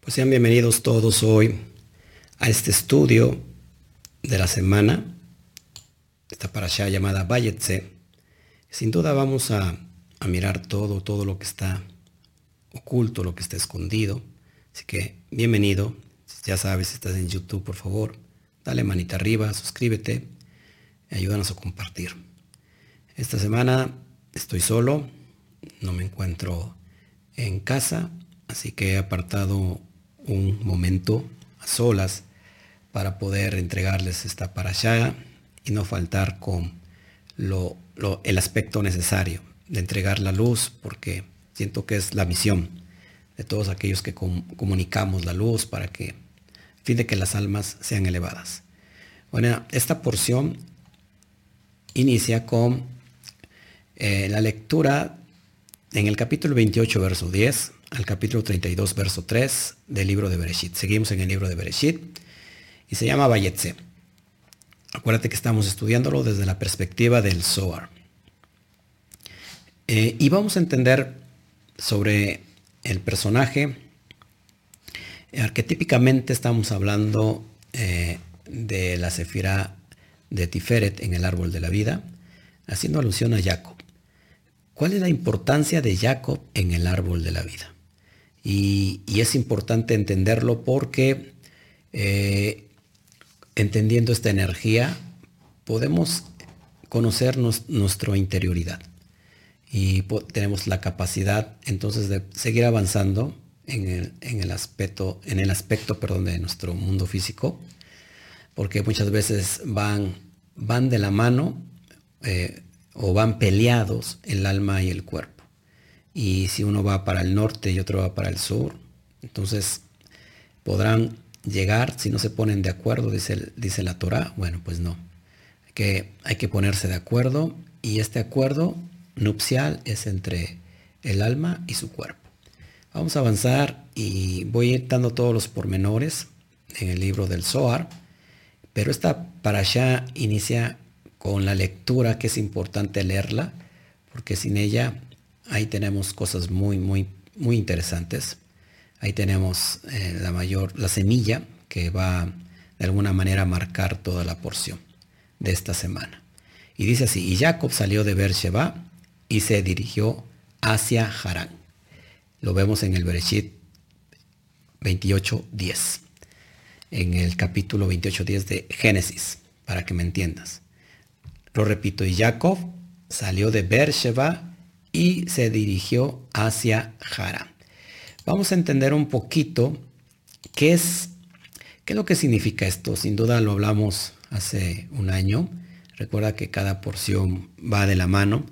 Pues sean bienvenidos todos hoy a este estudio de la semana, esta para allá llamada Bayetse. Sin duda vamos a, a mirar todo, todo lo que está oculto, lo que está escondido. Así que bienvenido. Ya sabes, si estás en YouTube, por favor, dale manita arriba, suscríbete y ayúdanos a compartir. Esta semana estoy solo, no me encuentro en casa, así que he apartado un momento a solas para poder entregarles esta para allá y no faltar con lo, el aspecto necesario de entregar la luz, porque siento que es la misión de todos aquellos que comunicamos la luz para que, a fin de que las almas sean elevadas. Bueno, esta porción inicia con eh, la lectura en el capítulo 28, verso 10, al capítulo 32, verso 3 del libro de Bereshit. Seguimos en el libro de Bereshit y se llama Bayetse. Acuérdate que estamos estudiándolo desde la perspectiva del Zohar. Eh, y vamos a entender sobre el personaje. Arquetípicamente estamos hablando eh, de la Sefira de Tiferet en el árbol de la vida, haciendo alusión a Jacob. ¿Cuál es la importancia de Jacob en el árbol de la vida? Y, es importante entenderlo porque eh, entendiendo esta energía podemos conocer nuestra interioridad y tenemos la capacidad entonces de seguir avanzando en el, aspecto, en el aspecto perdón, de nuestro mundo físico, porque muchas veces van, van de la mano eh, o van peleados el alma y el cuerpo y si uno va para el norte y otro va para el sur, entonces podrán llegar, si no se ponen de acuerdo, dice, dice la Torah, bueno, pues no. Que hay que ponerse de acuerdo y este acuerdo nupcial es entre el alma y su cuerpo. Vamos a avanzar y voy a ir dando todos los pormenores en el libro del Zohar, pero esta para allá inicia con la lectura que es importante leerla, porque sin ella Ahí tenemos cosas muy, muy, muy interesantes. Ahí tenemos eh, la mayor, la semilla que va de alguna manera a marcar toda la porción de esta semana. Y dice así, y Jacob salió de Beersheba y se dirigió hacia Harán. Lo vemos en el Bereshit 28.10, en el capítulo 28.10 de Génesis, para que me entiendas. Lo repito, y Jacob salió de Beersheba y se dirigió hacia Jara. Vamos a entender un poquito qué es, qué es lo que significa esto. Sin duda lo hablamos hace un año. Recuerda que cada porción va de la mano.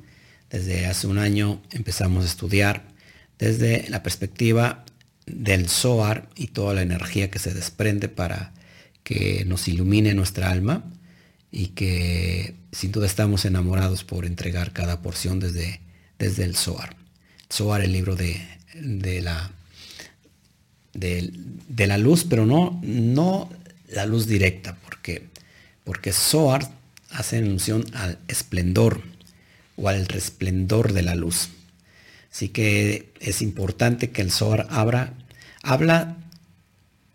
Desde hace un año empezamos a estudiar desde la perspectiva del Zohar y toda la energía que se desprende para que nos ilumine nuestra alma y que sin duda estamos enamorados por entregar cada porción desde desde el Zohar. Zohar, el libro de, la, de, la luz, pero no, no la luz directa, porque, porque Zohar hace alusión al esplendor o al resplendor de la luz. Así que es importante que el Zohar abra, habla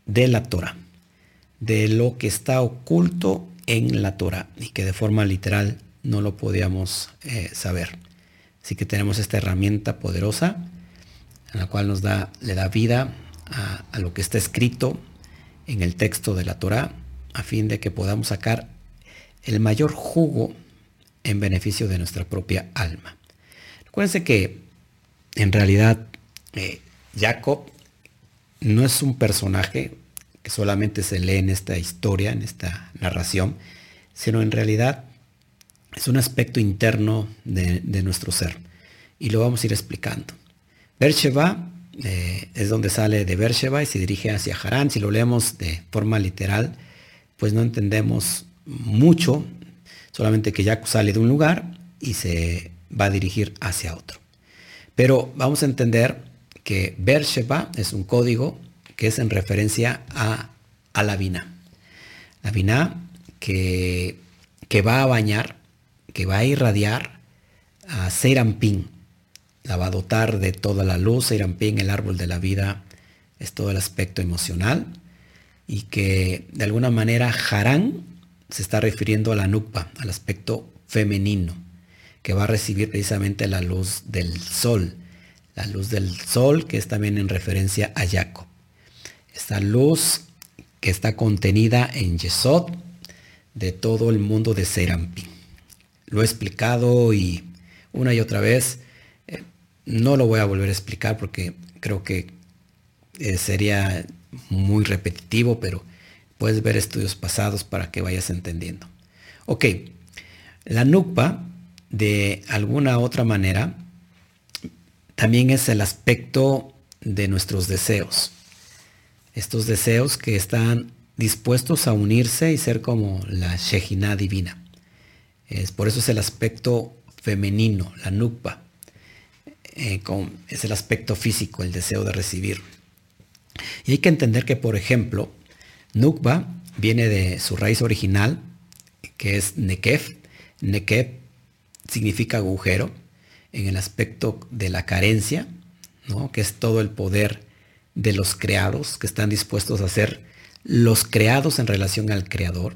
de la Torah, de lo que está oculto en la Torah y que de forma literal no lo podíamos eh, saber. Así que tenemos esta herramienta poderosa en la cual nos da, le da vida a, lo que está escrito en el texto de la Torah a fin de que podamos sacar el mayor jugo en beneficio de nuestra propia alma. Acuérdense que en realidad eh, Jacob no es un personaje que solamente se lee en esta historia, en esta narración, sino en realidad es un aspecto interno de, nuestro ser. Y lo vamos a ir explicando. Bersheba eh, es donde sale de Bersheba y se dirige hacia Harán. Si lo leemos de forma literal, pues no entendemos mucho, solamente que Jacob sale de un lugar y se va a dirigir hacia otro. Pero vamos a entender que Bersheba es un código que es en referencia a, a la vina. La vina que, que va a bañar que va a irradiar a Serampín. La va a dotar de toda la luz. Serampín, el árbol de la vida, es todo el aspecto emocional y que de alguna manera Harán se está refiriendo a la nukpa, al aspecto femenino, que va a recibir precisamente la luz del sol, la luz del sol que es también en referencia a Jacob. Esta luz que está contenida en Yesod de todo el mundo de Serampín. Lo he explicado y una y otra vez, eh, no lo voy a volver a explicar porque creo que eh, sería muy repetitivo, pero puedes ver estudios pasados para que vayas entendiendo. Ok, la nukpa, de alguna otra manera, también es el aspecto de nuestros deseos. Estos deseos que están dispuestos a unirse y ser como la Shejina divina. Es, por eso es el aspecto femenino, la nukpa. Eh, es el aspecto físico, el deseo de recibir. Y hay que entender que, por ejemplo, Nukba viene de su raíz original, que es Nekef. Nekef significa agujero en el aspecto de la carencia, ¿no? que es todo el poder de los creados que están dispuestos a ser los creados en relación al creador.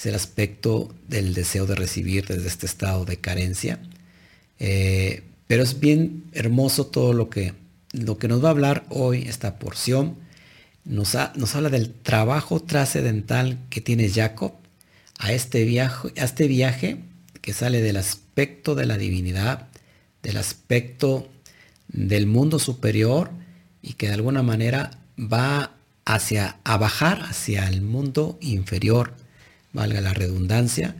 Es el aspecto del deseo de recibir desde este estado de carencia. Eh, pero es bien hermoso todo lo que lo que nos va a hablar hoy, esta porción, nos, nos habla del trabajo trascendental que tiene Jacob a este, viaje, a este viaje que sale del aspecto de la divinidad, del aspecto del mundo superior y que de alguna manera va hacia a bajar hacia el mundo inferior, valga la redundancia,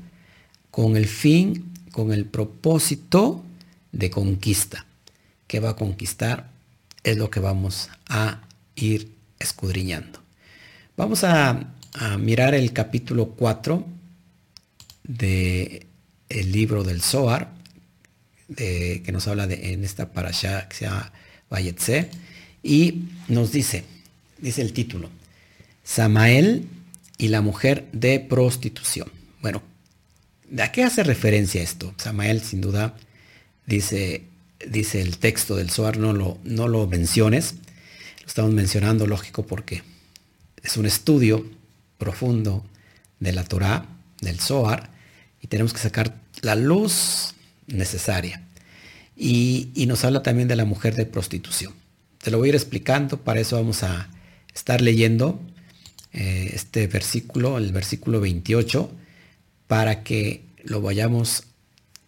con el fin, con el propósito de conquista. que va a conquistar? es lo que vamos a ir escudriñando. Vamos a, mirar el capítulo 4 del el libro del Zohar, que nos habla de, en esta parasha que se llama y nos dice, dice el título, Samael y la mujer de prostitución. Bueno, ¿a qué hace referencia esto? Samael sin duda dice dice el texto del Zohar, no lo, no lo menciones. Lo estamos mencionando, lógico, porque es un estudio profundo de la Torah, del Zohar, y tenemos que sacar la luz necesaria. Y, nos habla también de la mujer de prostitución. Te lo voy a ir explicando, para eso vamos a estar leyendo eh, este versículo, el versículo 28, para que lo vayamos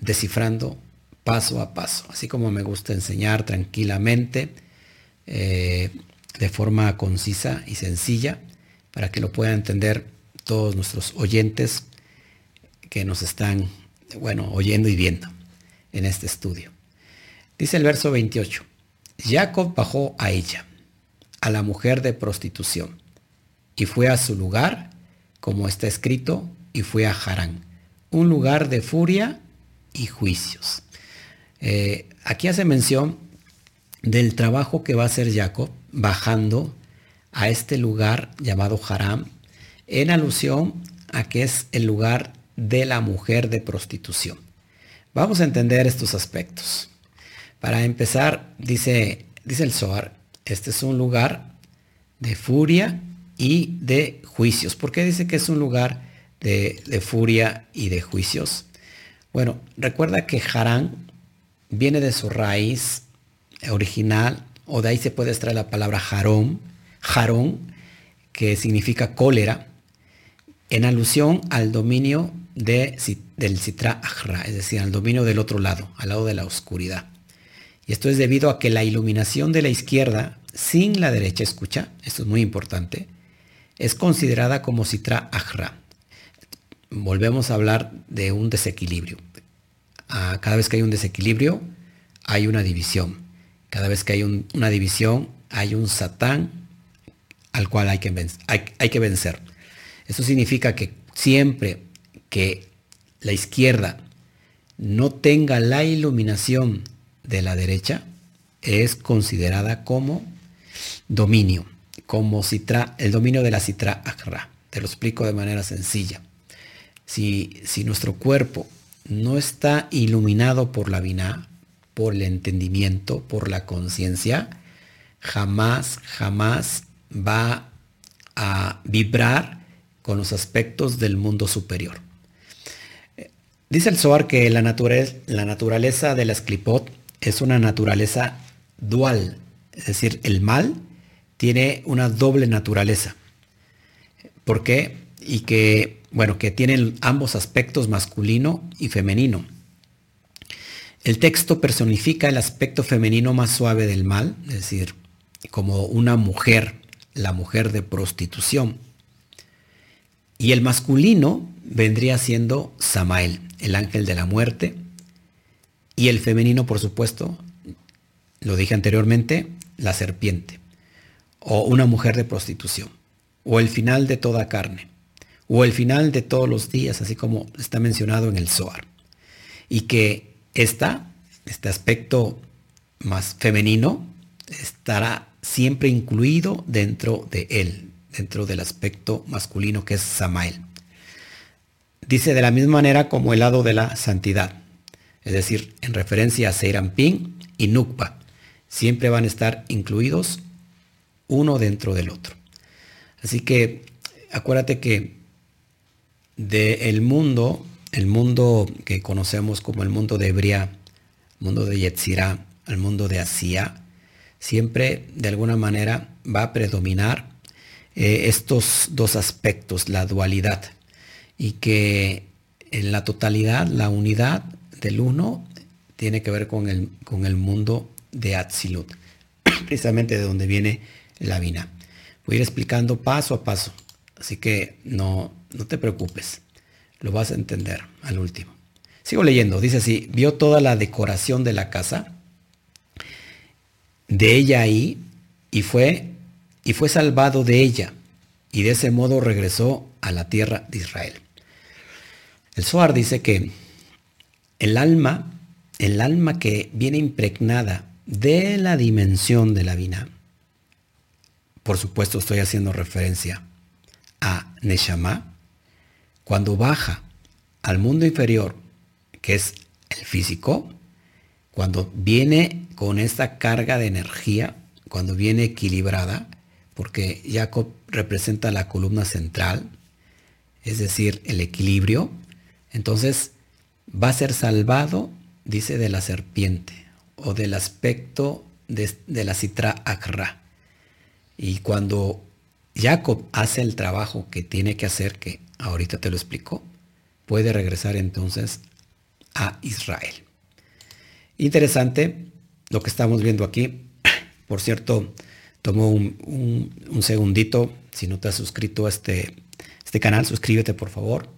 descifrando paso a paso, así como me gusta enseñar tranquilamente, eh, de forma concisa y sencilla, para que lo puedan entender todos nuestros oyentes que nos están, bueno, oyendo y viendo en este estudio. Dice el verso 28, Jacob bajó a ella, a la mujer de prostitución, y fue a su lugar, como está escrito, y fue a Harán, un lugar de furia y juicios. Eh, aquí hace mención del trabajo que va a hacer Jacob bajando a este lugar llamado Haram, en alusión a que es el lugar de la mujer de prostitución. Vamos a entender estos aspectos. Para empezar, dice, dice el Zohar, este es un lugar de furia y de juicios. ¿Por qué dice que es un lugar de, furia y de juicios? Bueno, recuerda que Harán viene de su raíz original, o de ahí se puede extraer la palabra jarón, jarón, que significa cólera, en alusión al dominio de, del Sitra Ajra, es decir, al dominio del otro lado, al lado de la oscuridad. Y esto es debido a que la iluminación de la izquierda sin la derecha, escucha, esto es muy importante, es considerada como Sitra Ajra. Volvemos a hablar de un desequilibrio cada vez que hay un desequilibrio, hay una división. Cada vez que hay una división, hay un satán al cual hay que vencer. Eso significa que siempre que la izquierda no tenga la iluminación de la derecha, es considerada como dominio, como citra, el dominio de la citra akra. Te lo explico de manera sencilla. Si, si nuestro cuerpo no está iluminado por la vina, por el entendimiento, por la conciencia, jamás, jamás va a vibrar con los aspectos del mundo superior. Dice el Zohar que la, naturaleza, la naturaleza de la esclipot es una naturaleza dual, es decir, el mal tiene una doble naturaleza. ¿Por qué? Y que, bueno, que tienen ambos aspectos masculino y femenino. El texto personifica el aspecto femenino más suave del mal, es decir, como una mujer, la mujer de prostitución. Y el masculino vendría siendo Samael, el ángel de la muerte. Y el femenino, por supuesto, lo dije anteriormente, la serpiente. O una mujer de prostitución. O el final de toda carne. O el final de todos los días, así como está mencionado en el Zohar. Y que esta, este aspecto más femenino estará siempre incluido dentro de él, dentro del aspecto masculino que es Samael. Dice de la misma manera como el lado de la santidad, es decir, en referencia a Seirampin y Nukpa, siempre van a estar incluidos uno dentro del otro. Así que acuérdate que del mundo, el mundo que conocemos como el mundo de Ebria, mundo de Yetzirah, el mundo de Asia, siempre de alguna manera va a predominar eh, estos dos aspectos, la dualidad, y que en la totalidad, la unidad del uno tiene que ver con el, con el mundo de Atzilut, precisamente de donde viene la vina. Voy a ir explicando paso a paso, así que no, no te preocupes, lo vas a entender al último. Sigo leyendo, dice así, vio toda la decoración de la casa de ella ahí y fue y fue salvado de ella y de ese modo regresó a la tierra de Israel. El Zohar dice que el alma, el alma que viene impregnada de la dimensión de la vina, por supuesto estoy haciendo referencia a Neshama, cuando baja al mundo inferior, que es el físico, cuando viene con esta carga de energía, cuando viene equilibrada, porque Jacob representa la columna central, es decir, el equilibrio, entonces va a ser salvado, dice, de la serpiente o del aspecto de, la citra akra. Y cuando Jacob hace el trabajo que tiene que hacer, que ahorita te lo explico, puede regresar entonces a Israel. Interesante lo que estamos viendo aquí. Por cierto, tomo un, segundito. Si no te has suscrito a este, este canal, suscríbete por favor.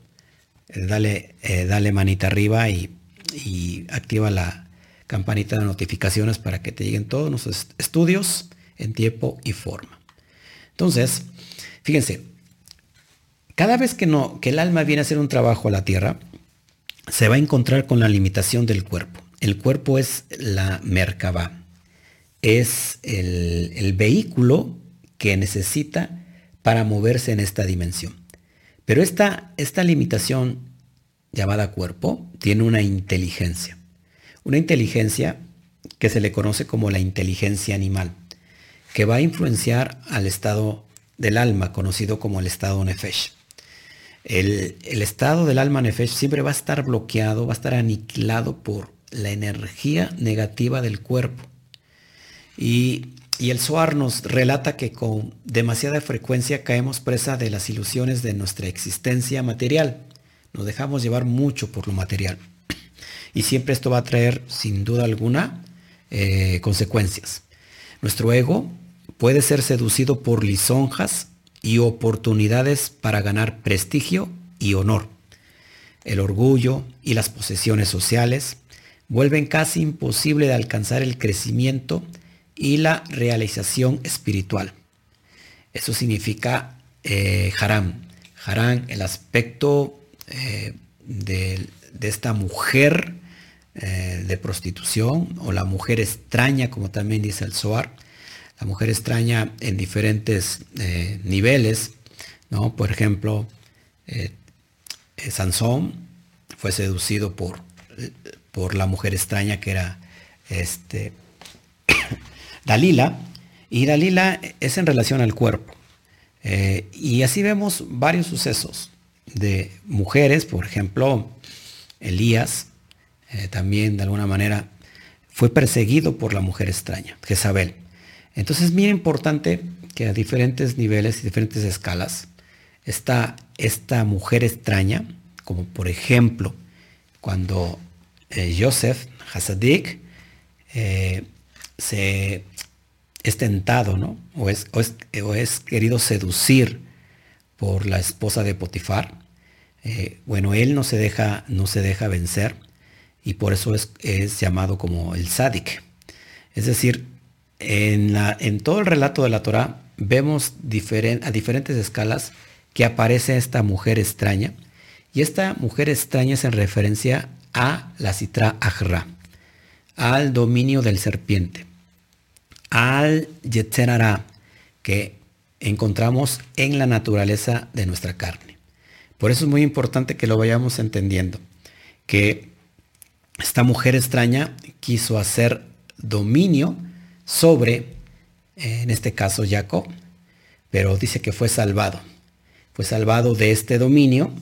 Eh, dale, eh, dale manita arriba y, y activa la campanita de notificaciones para que te lleguen todos los estudios en tiempo y forma. Entonces, fíjense, cada vez que, el alma viene a hacer un trabajo a la tierra, se va a encontrar con la limitación del cuerpo. El cuerpo es la merkaba, es el, vehículo que necesita para moverse en esta dimensión. Pero esta, esta limitación llamada cuerpo tiene una inteligencia. Una inteligencia que se le conoce como la inteligencia animal, que va a influenciar al estado del alma, conocido como el estado nefesh. El, el estado del alma nefesh siempre va a estar bloqueado, va a estar aniquilado por la energía negativa del cuerpo. Y, el Soar nos relata que con demasiada frecuencia caemos presa de las ilusiones de nuestra existencia material. Nos dejamos llevar mucho por lo material. Y siempre esto va a traer, sin duda alguna, eh, consecuencias. Nuestro ego puede ser seducido por lisonjas y oportunidades para ganar prestigio y honor. El orgullo y las posesiones sociales vuelven casi imposible de alcanzar el crecimiento y la realización espiritual. Eso significa eh, haram. Haram, el aspecto eh, de, esta mujer eh, de prostitución o la mujer extraña, como también dice el Zohar. La mujer extraña en diferentes eh, niveles, ¿no? Por ejemplo, Sansón fue seducido por por la mujer extraña que era este, Dalila, Y la lila es en relación al cuerpo. Eh, y así vemos varios sucesos de mujeres, por ejemplo, Elías, eh, también de alguna manera fue perseguido por la mujer extraña, Jezabel. Entonces es bien importante que a diferentes niveles y diferentes escalas está esta mujer extraña, como por ejemplo cuando eh, Joseph Hasadik eh, se es tentado, ¿no? O es, o es, querido seducir por la esposa de Potifar. Eh, bueno, él no se deja, no se deja vencer y por eso es, es llamado como el Sadik. Es decir, en, todo el relato de la Torah vemos a diferentes escalas que aparece esta mujer extraña y esta mujer extraña es en referencia a la citra ajra, al dominio del serpiente, al yetzerara que encontramos en la naturaleza de nuestra carne. Por eso es muy importante que lo vayamos entendiendo, que esta mujer extraña quiso hacer dominio sobre, en este caso, Jacob, pero dice que fue salvado. Fue salvado de este dominio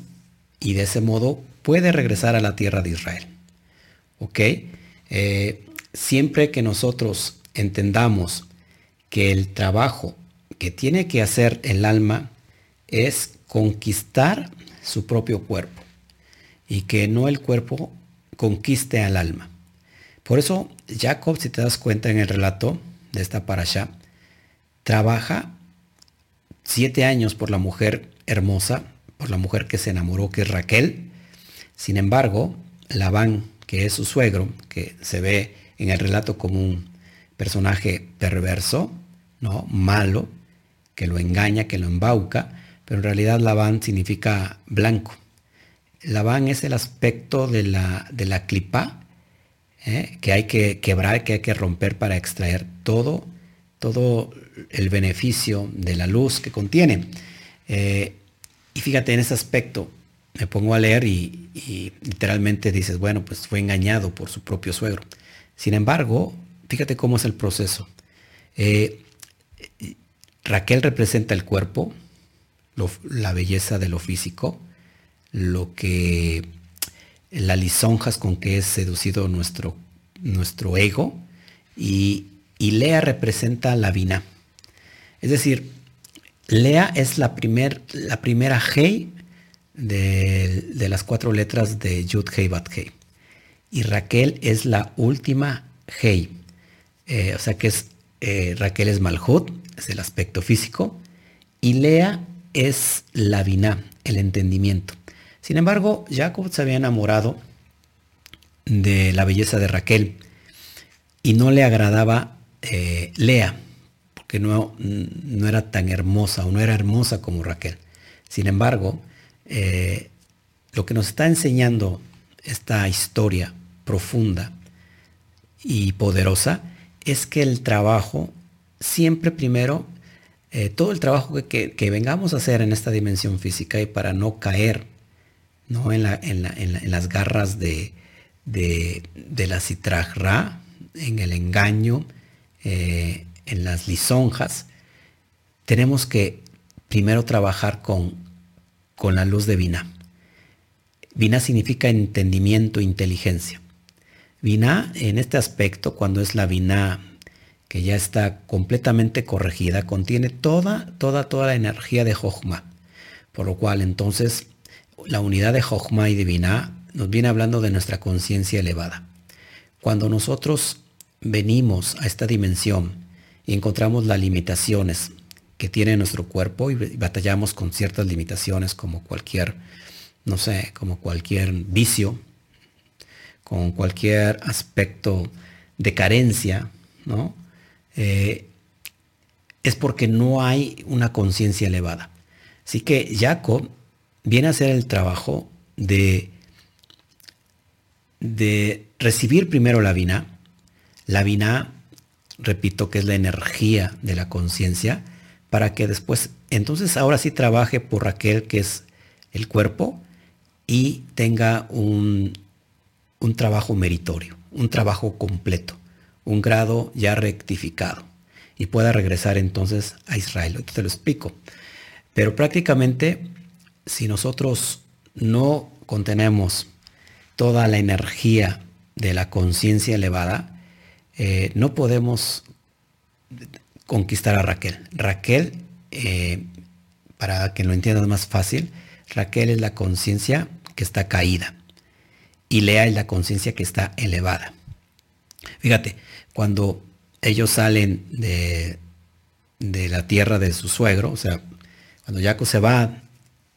y de ese modo puede regresar a la tierra de Israel. ¿Ok? Eh, siempre que nosotros entendamos que el trabajo que tiene que hacer el alma es conquistar su propio cuerpo y que no el cuerpo conquiste al alma. Por eso Jacob, si te das cuenta en el relato de esta parasha, trabaja siete años por la mujer hermosa, por la mujer que se enamoró, que es Raquel. Sin embargo, Labán, que es su suegro, que se ve en el relato como un personaje perverso, ¿no? malo, que lo engaña, que lo embauca, pero en realidad Labán significa blanco. Labán es el aspecto de la, de la clipa, ¿eh? que hay que quebrar, que hay que romper para extraer todo, todo el beneficio de la luz que contiene. Eh, y fíjate en ese aspecto, me pongo a leer y, literalmente dices, bueno, pues fue engañado por su propio suegro. Sin embargo, fíjate cómo es el proceso. Eh, Raquel representa el cuerpo, la belleza de lo físico, lo que las lisonjas con que es seducido nuestro, nuestro ego y, Lea representa la vina. Es decir, Lea es la, primer, la primera Hei de, las cuatro letras de Yud Hei Bat. Y Raquel es la última Hei. Eh, o sea que es eh, Raquel es Malhut, es el aspecto físico. Y Lea es la vina, el entendimiento. Sin embargo, Jacob se había enamorado de la belleza de Raquel y no le agradaba eh, Lea, porque no, no, era tan hermosa o no era hermosa como Raquel. Sin embargo, eh, lo que nos está enseñando esta historia profunda y poderosa es que el trabajo, siempre primero, eh, todo el trabajo que, que, vengamos a hacer en esta dimensión física y para no caer ¿no? En, las garras de, la citragra, en el engaño, eh, en las lisonjas, tenemos que primero trabajar con, con la luz de Vina. Vina significa entendimiento, inteligencia. Vina, en este aspecto, cuando es la Vina que ya está completamente corregida, contiene toda, toda, toda la energía de Jochma. Por lo cual entonces la unidad de Jochma y Divina nos viene hablando de nuestra conciencia elevada. Cuando nosotros venimos a esta dimensión y encontramos las limitaciones que tiene nuestro cuerpo y batallamos con ciertas limitaciones como cualquier, no sé, como cualquier vicio, con cualquier aspecto de carencia, ¿no? Eh, es porque no hay una conciencia elevada. Así que Jacob viene a hacer el trabajo de, de recibir primero la vina. La vina, repito, que es la energía de la conciencia, para que después, entonces ahora sí trabaje por Raquel, que es el cuerpo, y tenga un, un trabajo meritorio, un trabajo completo, un grado ya rectificado. y pueda regresar entonces a Israel. te lo explico. Pero prácticamente, si nosotros no contenemos toda la energía de la conciencia elevada, eh, no podemos conquistar a Raquel. Raquel, eh, para que lo entiendas más fácil, Raquel es la conciencia que está caída y Lea es la conciencia que está elevada. Fíjate, cuando ellos salen de, de la tierra de su suegro, o sea, cuando Jacob se va,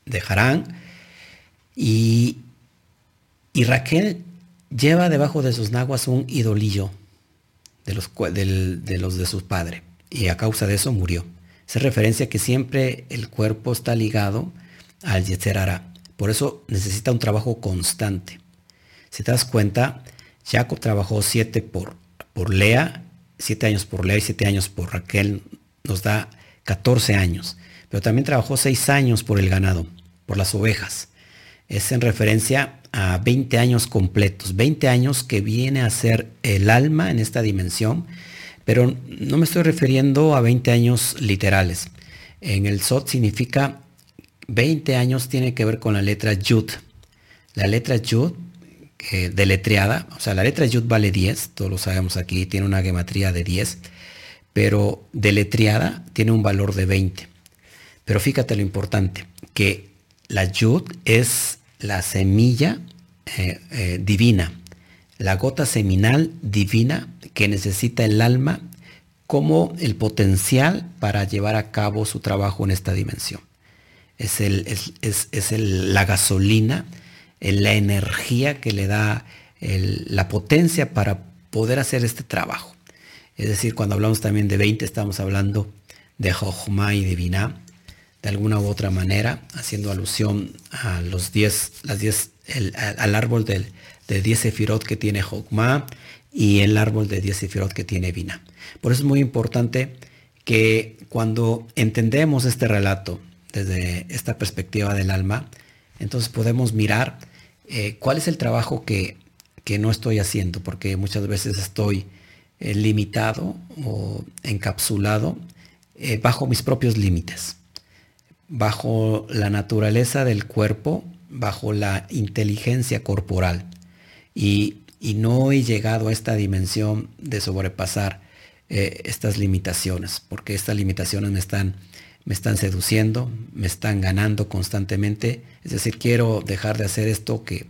dejarán, y, y Raquel lleva debajo de sus naguas un idolillo de los, de los de su padre, y a causa de eso murió. Se referencia que siempre el cuerpo está ligado al Yetzerara. Por eso necesita un trabajo constante. Si te das cuenta, Jacob trabajó siete por, por Lea siete años por Lea y siete años por Raquel, nos da 14 años. Pero también trabajó seis años por el ganado, por las ovejas. Es en referencia a 20 años completos, 20 años que viene a ser el alma en esta dimensión, pero no me estoy refiriendo a 20 años literales. En el SOT significa 20 años tiene que ver con la letra Yud. La letra Yud deletreada, o sea, la letra Yud vale 10, todos lo sabemos aquí, tiene una gematría de 10, pero deletreada tiene un valor de 20. Pero fíjate lo importante, que la Yud es la semilla eh, eh, divina, la gota seminal divina que necesita el alma como el potencial para llevar a cabo su trabajo en esta dimensión. Es, es, la gasolina la energía que le da la potencia para poder hacer este trabajo. Es decir, cuando hablamos también de 20, estamos hablando de Jochma y de de alguna u otra manera, haciendo alusión a los 10, las 10, al árbol del, de 10 sefirot que tiene Jochma y el árbol de 10 sefirot que tiene Binah. Por eso es muy importante que cuando entendemos este relato desde esta perspectiva del alma, entonces podemos mirar eh, cuál es el trabajo que, no estoy haciendo, porque muchas veces estoy eh, limitado o encapsulado eh, bajo mis propios límites, bajo la naturaleza del cuerpo, bajo la inteligencia corporal. Y, no he llegado a esta dimensión de sobrepasar estas limitaciones, porque estas limitaciones me están me están seduciendo, me están ganando constantemente. Es decir, quiero dejar de hacer esto que,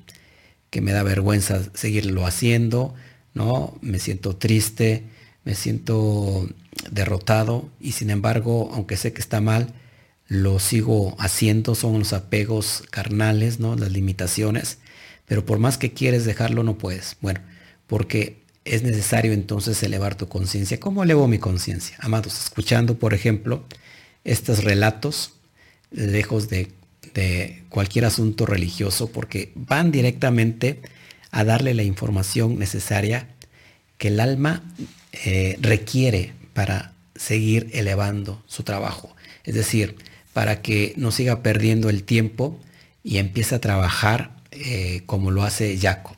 que me da vergüenza seguirlo haciendo, ¿no? Me siento triste, me siento derrotado y sin embargo, aunque sé que está mal, lo sigo haciendo, son los apegos carnales, ¿no? Las limitaciones, pero por más que quieres dejarlo no puedes. Bueno, porque es necesario entonces elevar tu conciencia. ¿Cómo elevo mi conciencia? Amados, escuchando, por ejemplo, estos relatos, lejos de, cualquier asunto religioso, porque van directamente a darle la información necesaria que el alma eh, requiere para seguir elevando su trabajo. Es decir, para que no siga perdiendo el tiempo y empiece a trabajar eh, como lo hace Jacob.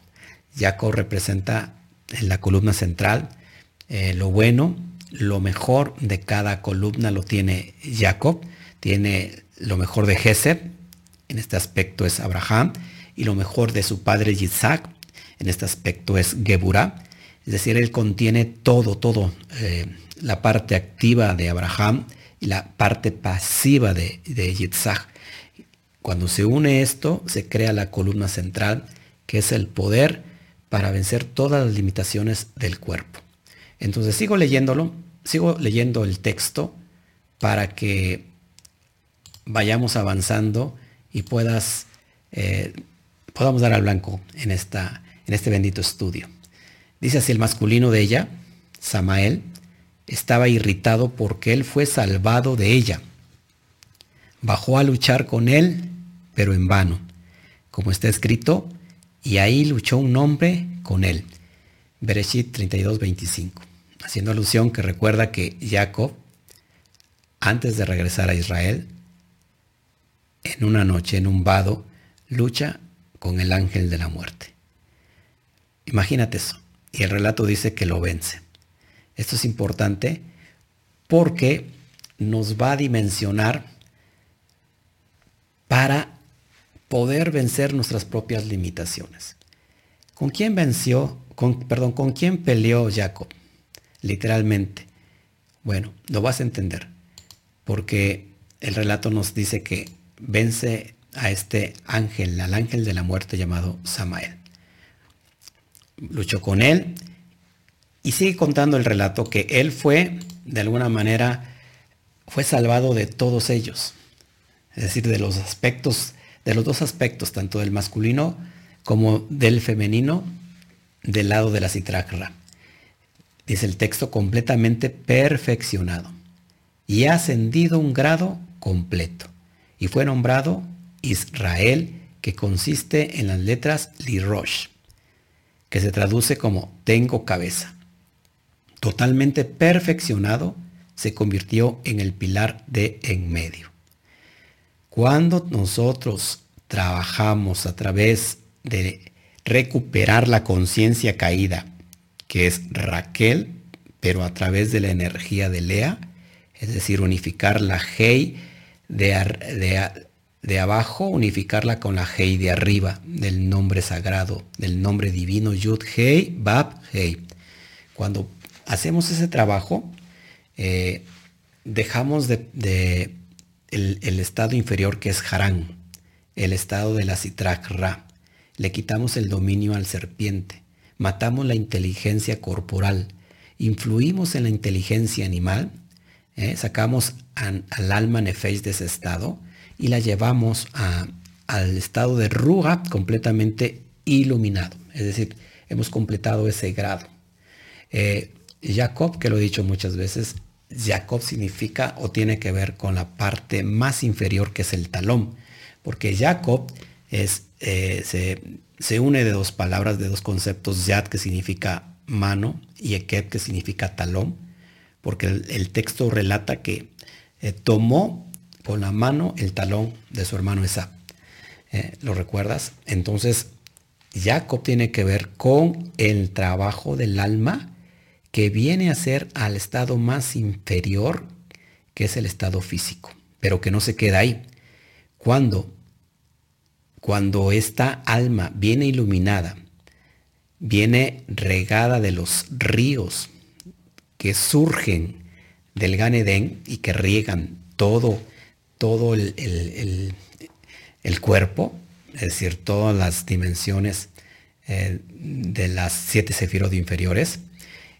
Jacob representa en la columna central eh, lo bueno, lo mejor de cada columna lo tiene Jacob, tiene lo mejor de Geser, en este aspecto es Abraham, y lo mejor de su padre Isaac, en este aspecto es Geburah. Es decir, él contiene todo, todo, eh, la parte activa de Abraham la parte pasiva de, de Yitzhak. Cuando se une esto, se crea la columna central, que es el poder para vencer todas las limitaciones del cuerpo. Entonces sigo leyéndolo, sigo leyendo el texto para que vayamos avanzando y puedas, eh, podamos dar al blanco en, esta, en este bendito estudio. Dice así el masculino de ella, Samael, estaba irritado porque él fue salvado de ella. Bajó a luchar con él, pero en vano, como está escrito, y ahí luchó un hombre con él. Bereshit 32, 25 haciendo alusión que recuerda que Jacob, antes de regresar a Israel, en una noche, en un vado, lucha con el ángel de la muerte. Imagínate eso. Y el relato dice que lo vence. Esto es importante porque nos va a dimensionar para poder vencer nuestras propias limitaciones. ¿Con quién venció? Con, perdón, ¿con quién peleó Jacob? Literalmente. Bueno, lo vas a entender, porque el relato nos dice que vence a este ángel, al ángel de la muerte llamado Samael. Luchó con él y sigue contando el relato que él fue, de alguna manera, fue salvado de todos ellos. Es decir, de los aspectos, de los dos aspectos, tanto del masculino como del femenino, del lado de la citracra. Dice el texto completamente perfeccionado y ha ascendido un grado completo y fue nombrado Israel, que consiste en las letras Lirosh, que se traduce como tengo cabeza. Totalmente perfeccionado, se convirtió en el pilar de en medio. Cuando nosotros trabajamos a través de recuperar la conciencia caída, que es Raquel, pero a través de la energía de Lea, es decir, unificar la Hei de, de, abajo, unificarla con la Hei de arriba, del nombre sagrado, del nombre divino Yud Hei, Bab Hei. Cuando hacemos ese trabajo, eh, dejamos de, el, estado inferior que es Harán, el estado de la Sitrak Ra. Le quitamos el dominio al serpiente, matamos la inteligencia corporal, influimos en la inteligencia animal, eh, sacamos al alma nefesh de ese estado y la llevamos al estado de Ruga completamente iluminado. Es decir, hemos completado ese grado. Eh, Jacob, que lo he dicho muchas veces, Jacob significa o tiene que ver con la parte más inferior que es el talón, porque Jacob es, eh, se, une de dos palabras, de dos conceptos, Yad que significa mano y Ekeb que significa talón, porque el, texto relata que eh, tomó con la mano el talón de su hermano Esa. Eh, ¿Lo recuerdas? Entonces, Jacob tiene que ver con el trabajo del alma que viene a ser al estado más inferior, que es el estado físico, pero que no se queda ahí. Cuando, cuando esta alma viene iluminada, viene regada de los ríos que surgen del Gan y que riegan todo, todo el, cuerpo, es decir, todas las dimensiones eh, de las siete sefirot inferiores,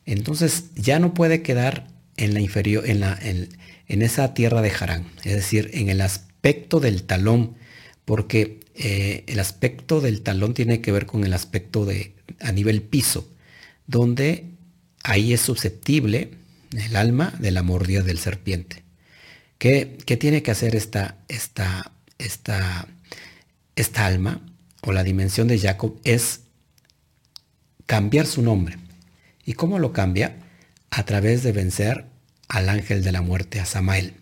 entonces ya no puede quedar en la inferior, en, la, en, esa tierra de Harán, es decir, en el aspecto del talón, porque eh, el aspecto del talón tiene que ver con el aspecto de a nivel piso, donde ahí es susceptible el alma de la mordida del serpiente. ¿Qué, tiene que hacer esta, esta, esta, esta alma o la dimensión de Jacob? Es cambiar su nombre. ¿Y cómo lo cambia? A través de vencer al ángel de la muerte, a Samael.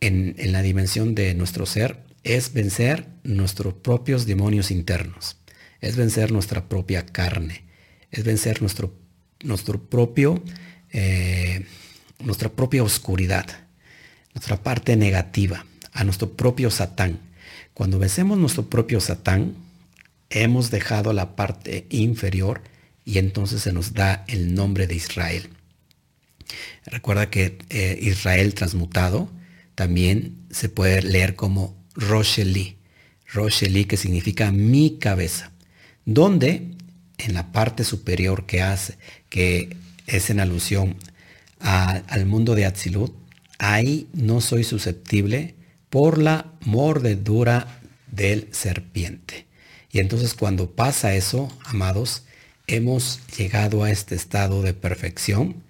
En, la dimensión de nuestro ser es vencer nuestros propios demonios internos, es vencer nuestra propia carne, es vencer nuestro, nuestro propio, eh, nuestra propia oscuridad, nuestra parte negativa, a nuestro propio Satán. Cuando vencemos nuestro propio Satán, hemos dejado la parte inferior y entonces se nos da el nombre de Israel. Recuerda que eh, Israel transmutado también se puede leer como Rosheli, Rosheli que significa mi cabeza, donde en la parte superior que hace, que es en alusión al mundo de Atzilut, ahí no soy susceptible por la mordedura del serpiente. Y entonces cuando pasa eso, amados, hemos llegado a este estado de perfección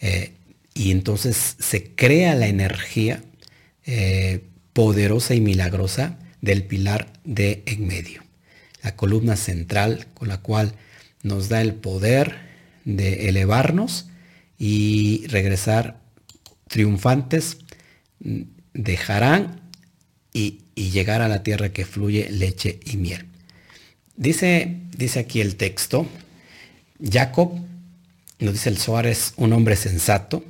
eh, y entonces se crea la energía eh, poderosa y milagrosa del pilar de en medio, la columna central con la cual nos da el poder de elevarnos y regresar triunfantes de Harán y, y, llegar a la tierra que fluye leche y miel. Dice, dice aquí el texto, Jacob, nos dice el Zohar, un hombre sensato,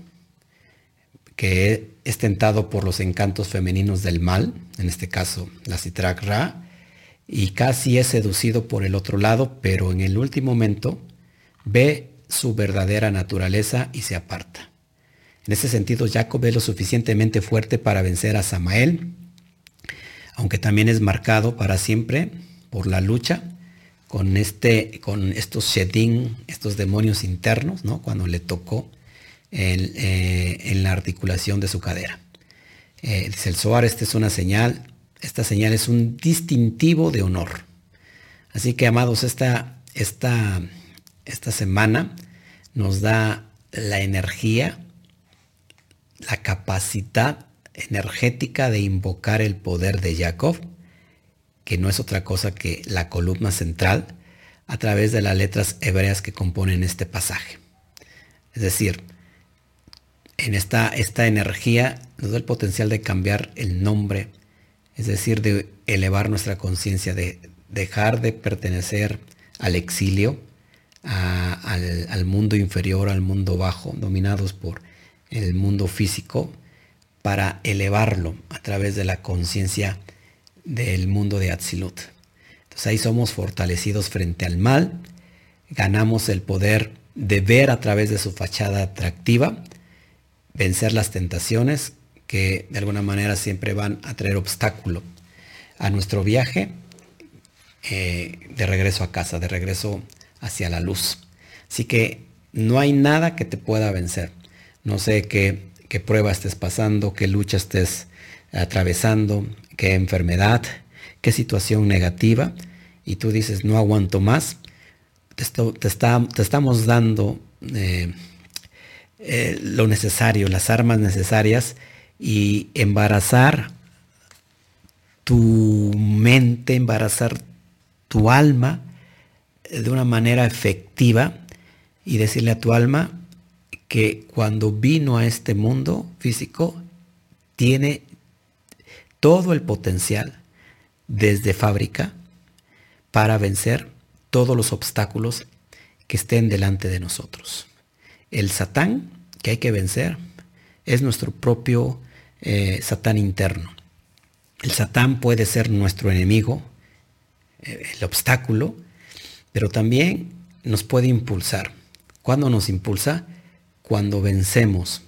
que es tentado por los encantos femeninos del mal, en este caso la Citrak Ra, y casi es seducido por el otro lado, pero en el último momento ve su verdadera naturaleza y se aparta. En ese sentido, Jacob es lo suficientemente fuerte para vencer a Samael, aunque también es marcado para siempre por la lucha con, este, con estos Shedim, estos demonios internos, ¿no? cuando le tocó eh, en la articulación de su cadera. Eh, dice el Zohar, esta es una señal, esta señal es un distintivo de honor. Así que, amados, esta, esta, esta semana nos da la energía, la capacidad energética de invocar el poder de Jacob, que no es otra cosa que la columna central, a través de las letras hebreas que componen este pasaje. Es decir, en esta, esta energía nos da el potencial de cambiar el nombre, es decir, de elevar nuestra conciencia, de dejar de pertenecer al exilio, al, al, mundo inferior, al mundo bajo, dominados por el mundo físico, para elevarlo a través de la conciencia del mundo de Atzilut. Entonces ahí somos fortalecidos frente al mal, ganamos el poder de ver a través de su fachada atractiva, vencer las tentaciones que de alguna manera siempre van a traer obstáculo a nuestro viaje eh, de regreso a casa, de regreso hacia la luz. Así que no hay nada que te pueda vencer. No sé qué, qué prueba estés pasando, qué lucha estés atravesando, qué enfermedad, qué situación negativa, y tú dices, no aguanto más, te, estamos dando eh, eh, lo necesario, las armas necesarias y embarazar tu mente, embarazar tu alma de una manera efectiva y decirle a tu alma que cuando vino a este mundo físico tiene todo el potencial desde fábrica para vencer todos los obstáculos que estén delante de nosotros. El Satán que hay que vencer es nuestro propio eh, Satán interno. El Satán puede ser nuestro enemigo, eh, el obstáculo, pero también nos puede impulsar. ¿Cuándo nos impulsa? Cuando vencemos.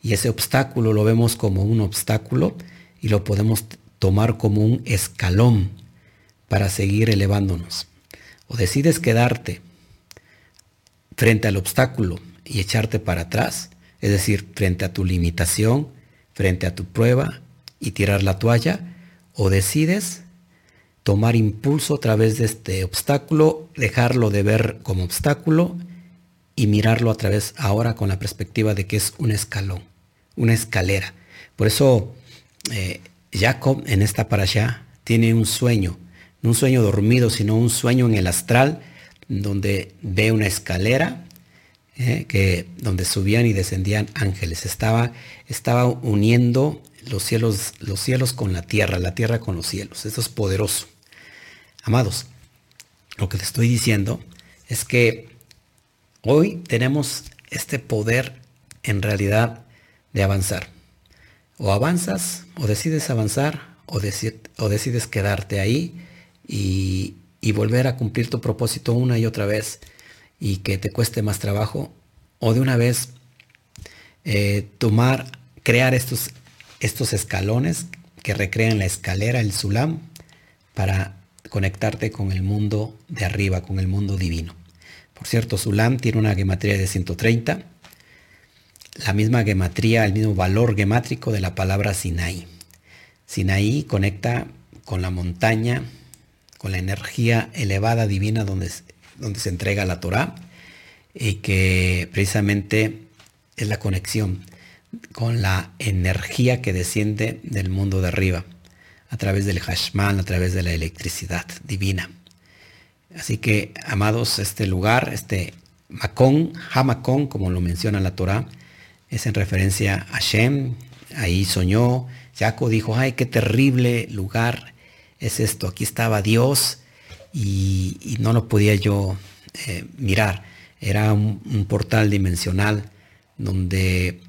Y ese obstáculo lo vemos como un obstáculo y lo podemos tomar como un escalón para seguir elevándonos. O decides quedarte frente al obstáculo y echarte para atrás, es decir, frente a tu limitación, frente a tu prueba y tirar la toalla, o decides tomar impulso a través de este obstáculo, dejarlo de ver como obstáculo y mirarlo a través ahora con la perspectiva de que es un escalón, una escalera. Por eso eh, Jacob en esta para allá tiene un sueño, no un sueño dormido, sino un sueño en el astral, donde ve una escalera ¿eh? que, donde subían y descendían ángeles. Estaba, estaba uniendo los cielos, los cielos con la tierra, la tierra con los cielos. Eso es poderoso. Amados, lo que te estoy diciendo es que hoy tenemos este poder en realidad de avanzar. O avanzas, o decides avanzar, o, o decides quedarte ahí y, volver a cumplir tu propósito una y otra vez y que te cueste más trabajo, o de una vez eh, tomar, crear estos, estos escalones que recrean la escalera, el sulam, para conectarte con el mundo de arriba, con el mundo divino. Por cierto, sulam tiene una gematría de 130, la misma gematría, el mismo valor gemátrico de la palabra Sinaí. Sinaí conecta con la montaña, con la energía elevada divina donde donde se entrega la Torah y que precisamente es la conexión con la energía que desciende del mundo de arriba, a través del Hashman, a través de la electricidad divina. Así que, amados, este lugar, este Macón, Hamacón, como lo menciona la Torah, es en referencia a Shem, ahí soñó, Jacob dijo, ay, qué terrible lugar es esto, aquí estaba Dios y, no lo podía yo eh, mirar. Era un, portal dimensional donde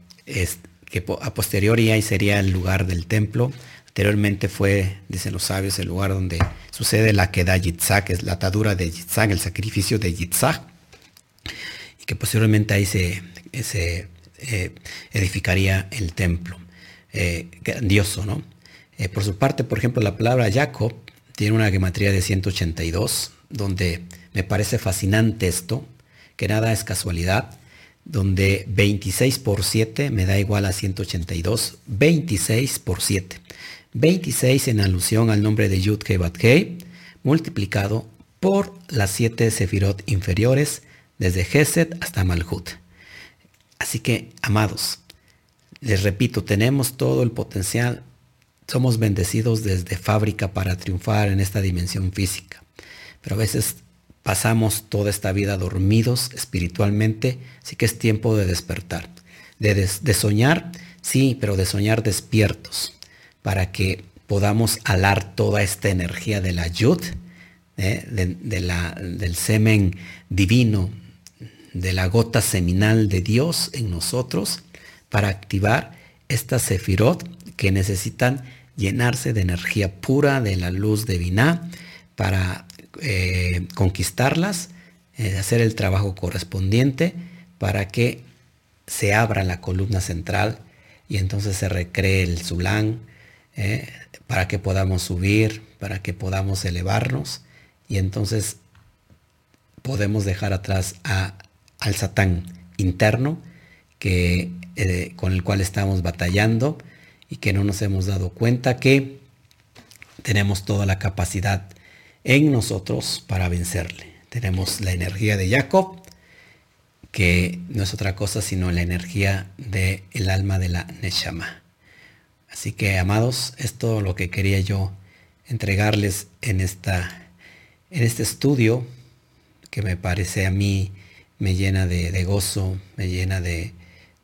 que a posteriori ahí sería el lugar del templo. Anteriormente fue, dicen los sabios, el lugar donde sucede la que da Yitzhak, es la atadura de Yitzhak, el sacrificio de Yitzhak. Y que posteriormente ahí se eh, edificaría el templo. Eh, grandioso, ¿no? Eh, por su parte, por ejemplo, la palabra Jacob tiene una gematría de 182, donde me parece fascinante esto, que nada es casualidad, donde 26 por 7 me da igual a 182, 26 por 7. 26 en alusión al nombre de Yud Bat multiplicado por las 7 sefirot inferiores, desde Geset hasta Malhut. Así que, amados, les repito, tenemos todo el potencial. Somos bendecidos desde fábrica para triunfar en esta dimensión física. Pero a veces pasamos toda esta vida dormidos espiritualmente, así que es tiempo de despertar. De, soñar, sí, pero de soñar despiertos, para que podamos alar toda esta energía de la yud, ¿eh? del semen divino, de la gota seminal de Dios en nosotros, para activar estas sefirot que necesitan llenarse de energía pura de la luz divina para eh, conquistarlas, eh, hacer el trabajo correspondiente para que se abra la columna central y entonces se recree el Zulán, eh, para que podamos subir, para que podamos elevarnos y entonces podemos dejar atrás al Satán interno que, con el cual estamos batallando y que no nos hemos dado cuenta que tenemos toda la capacidad en nosotros para vencerle. Tenemos la energía de Jacob, que no es otra cosa sino la energía del el alma de la Neshama. Así que, amados, es lo que quería yo entregarles en, esta, en este estudio que me parece a mí me llena de, gozo, me llena de,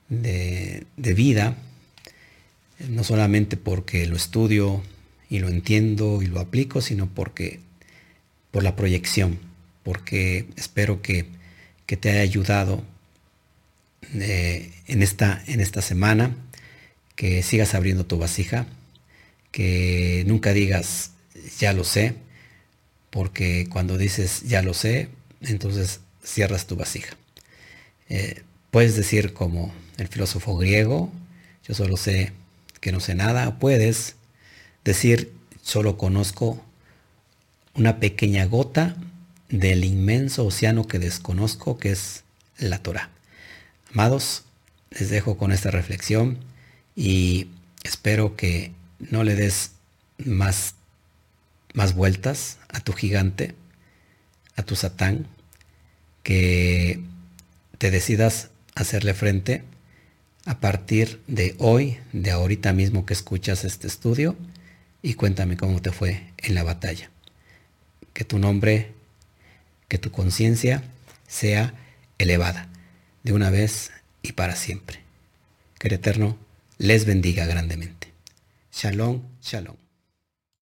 de, vida, no solamente porque lo estudio y lo entiendo y lo aplico, sino porque por la proyección, porque espero que, te haya ayudado eh, en, esta, en esta semana, que sigas abriendo tu vasija, que nunca digas ya lo sé, porque cuando dices ya lo sé, entonces cierras tu vasija. Eh, puedes decir como el filósofo griego, yo solo sé que no sé nada, puedes decir solo conozco una pequeña gota del inmenso océano que desconozco, que es la Torah. Amados, les dejo con esta reflexión y espero que no le des más, más vueltas a tu gigante, a tu satán, que te decidas hacerle frente a partir de hoy, de ahorita mismo que escuchas este estudio, y cuéntame cómo te fue en la batalla que tu nombre, que tu conciencia sea elevada de una vez y para siempre. Que el Eterno les bendiga grandemente. Shalom, shalom.